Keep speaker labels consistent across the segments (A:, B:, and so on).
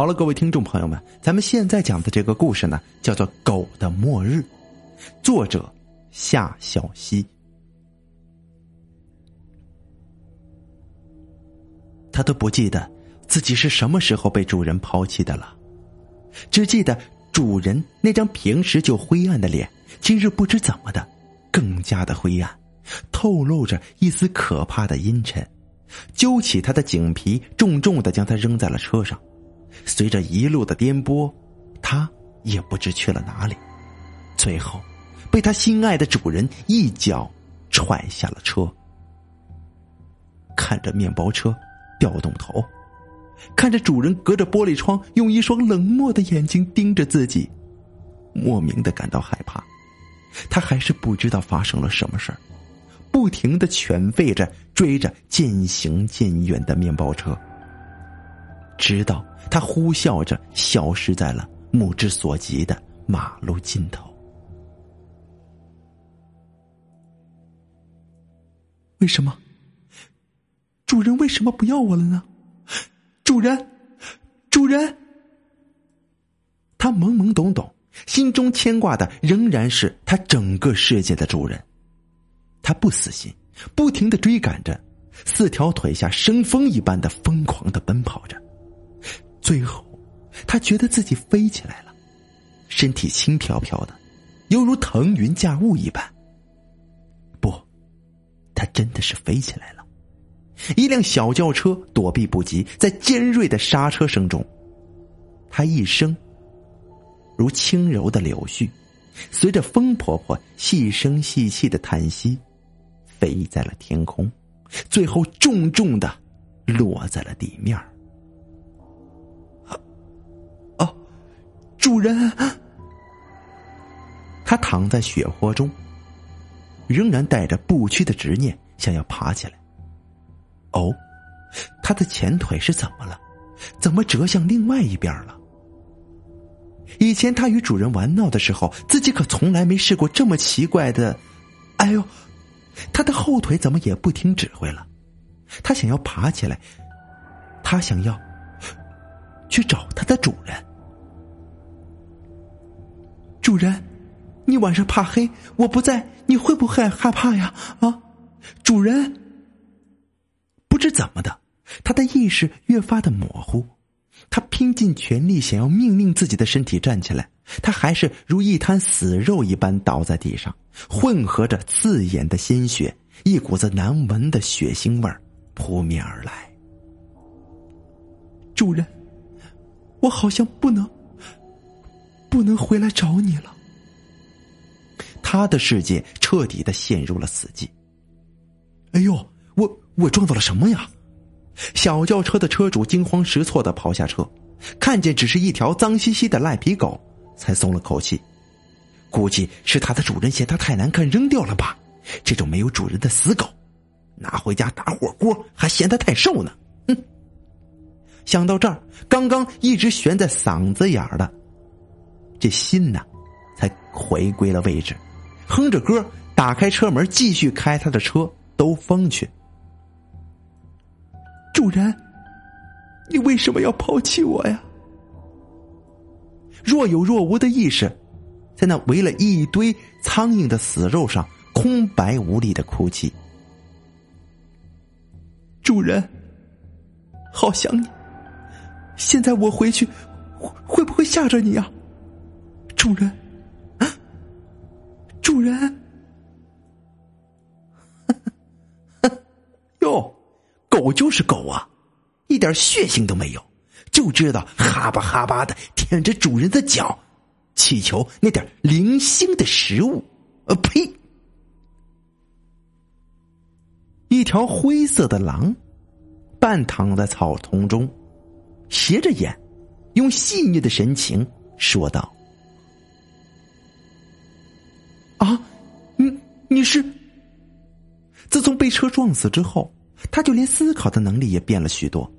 A: 好了，各位听众朋友们，咱们现在讲的这个故事呢，叫做《狗的末日》，作者夏小溪。他都不记得自己是什么时候被主人抛弃的了，只记得主人那张平时就灰暗的脸，今日不知怎么的更加的灰暗，透露着一丝可怕的阴沉。揪起他的颈皮，重重的将他扔在了车上。随着一路的颠簸，他也不知去了哪里，最后被他心爱的主人一脚踹下了车。看着面包车调动头，看着主人隔着玻璃窗用一双冷漠的眼睛盯着自己，莫名的感到害怕。他还是不知道发生了什么事儿，不停的犬吠着追着渐行渐远的面包车。直到他呼啸着消失在了目之所及的马路尽头。为什么？主人为什么不要我了呢？主人，主人！他懵懵懂懂，心中牵挂的仍然是他整个世界的主人。他不死心，不停的追赶着，四条腿下生风一般的疯狂的奔跑着。最后，他觉得自己飞起来了，身体轻飘飘的，犹如腾云驾雾一般。不，他真的是飞起来了。一辆小轿车躲避不及，在尖锐的刹车声中，他一生如轻柔的柳絮，随着风婆婆细声细气的叹息，飞在了天空，最后重重的落在了地面主人，他躺在血泊中，仍然带着不屈的执念，想要爬起来。哦，他的前腿是怎么了？怎么折向另外一边了？以前他与主人玩闹的时候，自己可从来没试过这么奇怪的。哎呦，他的后腿怎么也不听指挥了？他想要爬起来，他想要去找他的主人。主人，你晚上怕黑，我不在，你会不会害怕呀？啊，主人。不知怎么的，他的意识越发的模糊，他拼尽全力想要命令自己的身体站起来，他还是如一滩死肉一般倒在地上，混合着刺眼的鲜血，一股子难闻的血腥味扑面而来。主人，我好像不能。不能回来找你了。他的世界彻底的陷入了死寂。哎呦，我我撞到了什么呀？小轿车的车主惊慌失措的跑下车，看见只是一条脏兮兮的赖皮狗，才松了口气。估计是他的主人嫌它太难看扔掉了吧？这种没有主人的死狗，拿回家打火锅还嫌它太瘦呢。哼！想到这儿，刚刚一直悬在嗓子眼儿的。这心呢，才回归了位置，哼着歌，打开车门，继续开他的车兜风去。主人，你为什么要抛弃我呀？若有若无的意识，在那围了一堆苍蝇的死肉上，空白无力的哭泣。主人，好想你。现在我回去，会不会吓着你呀？主人，啊主人，哟，狗就是狗啊，一点血性都没有，就知道哈巴哈巴的舔着主人的脚，祈求那点零星的食物。呃，呸！一条灰色的狼，半躺在草丛中，斜着眼，用细腻的神情说道。你你是？自从被车撞死之后，他就连思考的能力也变了许多，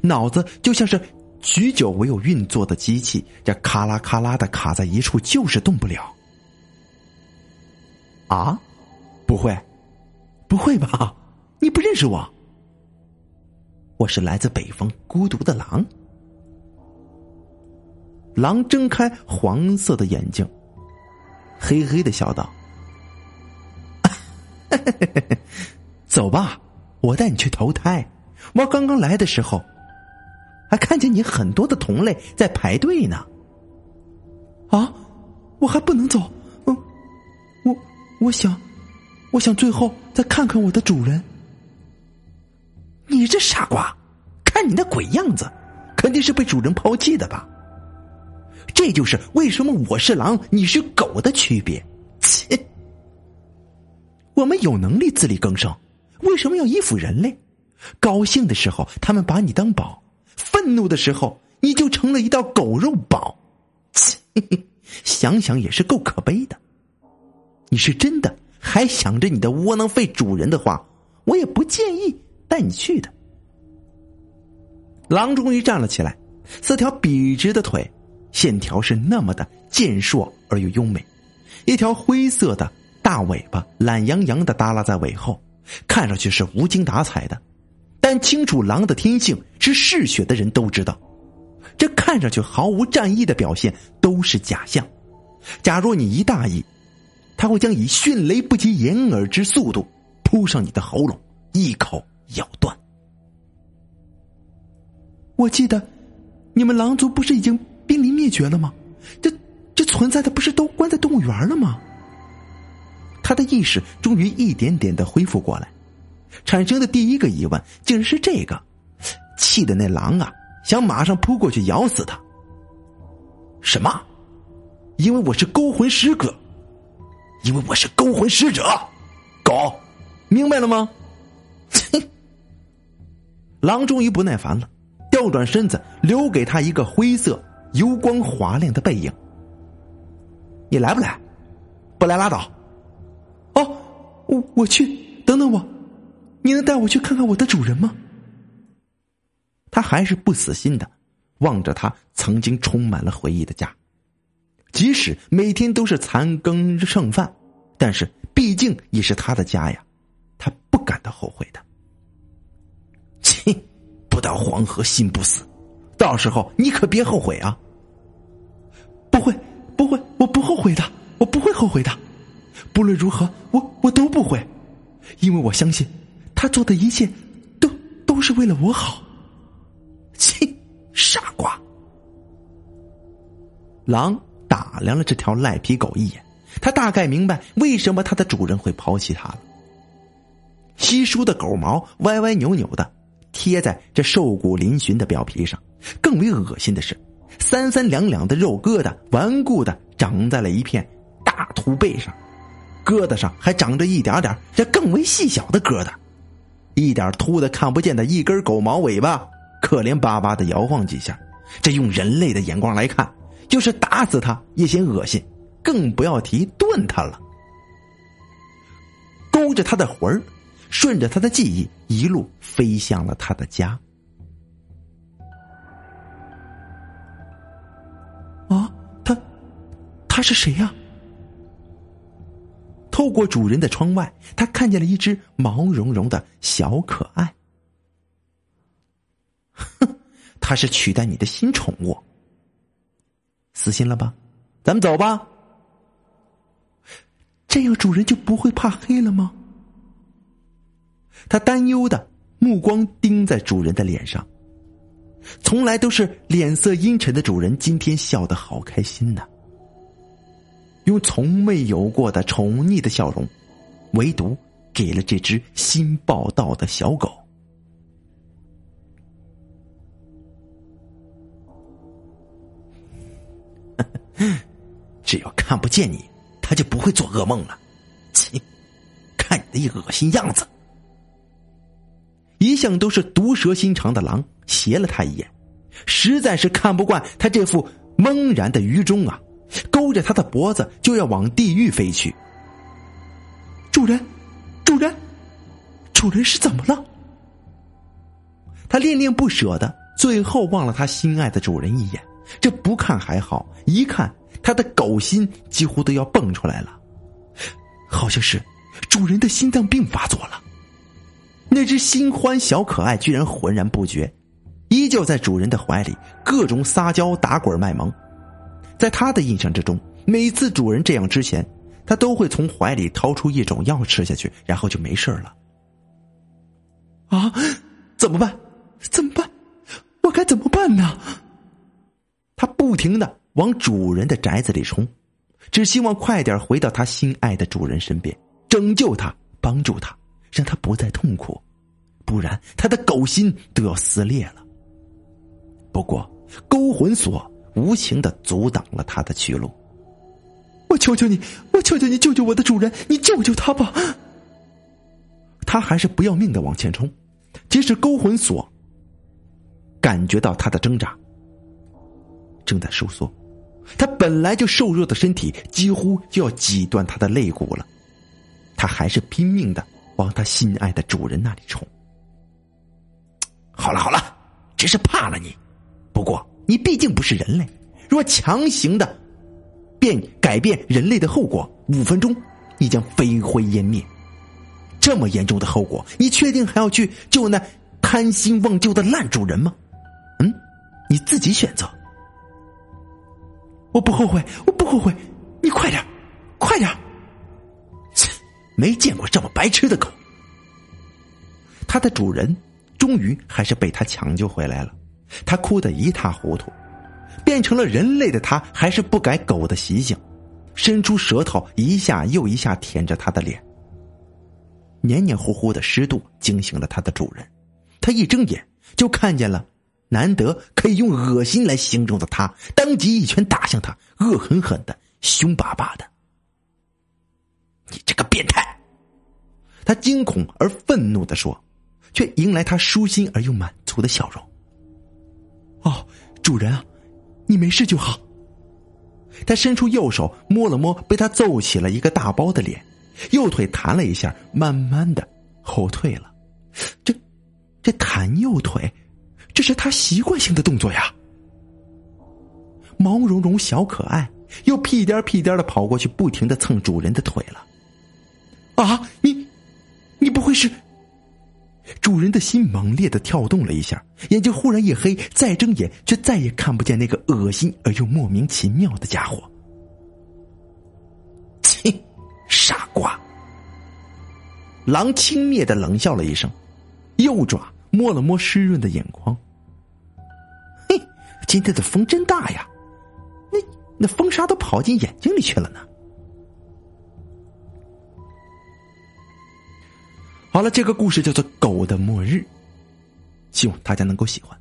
A: 脑子就像是许久没有运作的机器，这咔啦咔啦的卡在一处，就是动不了。啊，不会，不会吧？你不认识我？我是来自北方孤独的狼。狼睁开黄色的眼睛，嘿嘿的笑道：“ 走吧，我带你去投胎。我刚刚来的时候，还看见你很多的同类在排队呢。”啊，我还不能走。嗯，我我想，我想最后再看看我的主人。你这傻瓜，看你那鬼样子，肯定是被主人抛弃的吧？这就是为什么我是狼，你是狗的区别。切！我们有能力自力更生，为什么要依附人类？高兴的时候他们把你当宝，愤怒的时候你就成了一道狗肉堡。切！想想也是够可悲的。你是真的还想着你的窝囊废主人的话，我也不建议带你去的。狼终于站了起来，四条笔直的腿，线条是那么的健硕而又优美，一条灰色的大尾巴懒洋洋的耷拉在尾后，看上去是无精打采的。但清楚狼的天性是嗜血的人都知道。这看上去毫无战意的表现都是假象。假若你一大意，他会将以迅雷不及掩耳之速度扑上你的喉咙，一口咬断。我记得，你们狼族不是已经濒临灭绝了吗？这这存在的不是都关在动物园了吗？他的意识终于一点点的恢复过来，产生的第一个疑问竟然是这个：气的那狼啊！想马上扑过去咬死他？什么？因为我是勾魂使者，因为我是勾魂使者，狗，明白了吗？狼终于不耐烦了，调转身子，留给他一个灰色、油光滑亮的背影。你来不来？不来拉倒。我我去，等等我，你能带我去看看我的主人吗？他还是不死心的，望着他曾经充满了回忆的家，即使每天都是残羹剩饭，但是毕竟也是他的家呀，他不感到后悔的。切，不到黄河心不死，到时候你可别后悔啊！不会，不会，我不后悔的，我不会后悔的，不论如何，我我都不会，因为我相信，他做的一切，都都是为了我好。切，傻瓜！狼打量了这条赖皮狗一眼，他大概明白为什么他的主人会抛弃他了。稀疏的狗毛歪歪扭扭的贴在这瘦骨嶙峋的表皮上，更为恶心的是，三三两两的肉疙瘩顽固的长在了一片大秃背上，疙瘩上还长着一点点这更为细小的疙瘩，一点秃的看不见的一根狗毛尾巴。可怜巴巴的摇晃几下，这用人类的眼光来看，就是打死他也嫌恶心，更不要提炖他了。勾着他的魂儿，顺着他的记忆，一路飞向了他的家。啊，他，他是谁呀？透过主人的窗外，他看见了一只毛茸茸的小可爱。哼，他是取代你的新宠物，死心了吧？咱们走吧。这样主人就不会怕黑了吗？他担忧的目光盯在主人的脸上，从来都是脸色阴沉的主人，今天笑得好开心呐，用从未有过的宠溺的笑容，唯独给了这只新报道的小狗。只要看不见你，他就不会做噩梦了。切，看你的恶心样子！一向都是毒蛇心肠的狼斜了他一眼，实在是看不惯他这副懵然的愚忠啊，勾着他的脖子就要往地狱飞去。主人，主人，主人是怎么了？他恋恋不舍的，最后望了他心爱的主人一眼。这不看还好，一看他的狗心几乎都要蹦出来了，好像是主人的心脏病发作了。那只新欢小可爱居然浑然不觉，依旧在主人的怀里各种撒娇打滚卖萌，在他的印象之中，每次主人这样之前，他都会从怀里掏出一种药吃下去，然后就没事了。啊，怎么办？怎么办？我该怎么办呢？他不停的往主人的宅子里冲，只希望快点回到他心爱的主人身边，拯救他，帮助他，让他不再痛苦，不然他的狗心都要撕裂了。不过勾魂锁无情的阻挡了他的去路。我求求你，我求求你救救我的主人，你救救他吧！他还是不要命的往前冲，即使勾魂锁感觉到他的挣扎，正在收缩，他本来就瘦弱的身体几乎就要挤断他的肋骨了，他还是拼命的往他心爱的主人那里冲。好了好了，只是怕了你，不过你毕竟不是人类，若强行的变改变人类的后果，五分钟你将飞灰烟灭。这么严重的后果，你确定还要去救那贪心忘旧的烂主人吗？嗯，你自己选择。我不后悔，我不后悔。你快点，快点！切，没见过这么白痴的狗。它的主人终于还是被他抢救回来了，他哭得一塌糊涂，变成了人类的他还是不改狗的习性，伸出舌头一下又一下舔着他的脸。黏黏糊糊的湿度惊醒了他的主人，他一睁眼就看见了难得可以用恶心来形容的他，当即一拳打向他，恶狠狠的，凶巴巴的。你这个变态！他惊恐而愤怒的说，却迎来他舒心而又满足的笑容。哦，主人啊，你没事就好。他伸出右手摸了摸被他揍起了一个大包的脸。右腿弹了一下，慢慢的后退了。这，这弹右腿，这是他习惯性的动作呀。毛茸茸小可爱又屁颠屁颠的跑过去，不停的蹭主人的腿了。啊，你，你不会是？主人的心猛烈的跳动了一下，眼睛忽然一黑，再睁眼却再也看不见那个恶心而又莫名其妙的家伙。切傻瓜！狼轻蔑的冷笑了一声，右爪摸了摸湿润的眼眶。嘿，今天的风真大呀！那那风沙都跑进眼睛里去了呢。好了，这个故事叫做《狗的末日》，希望大家能够喜欢。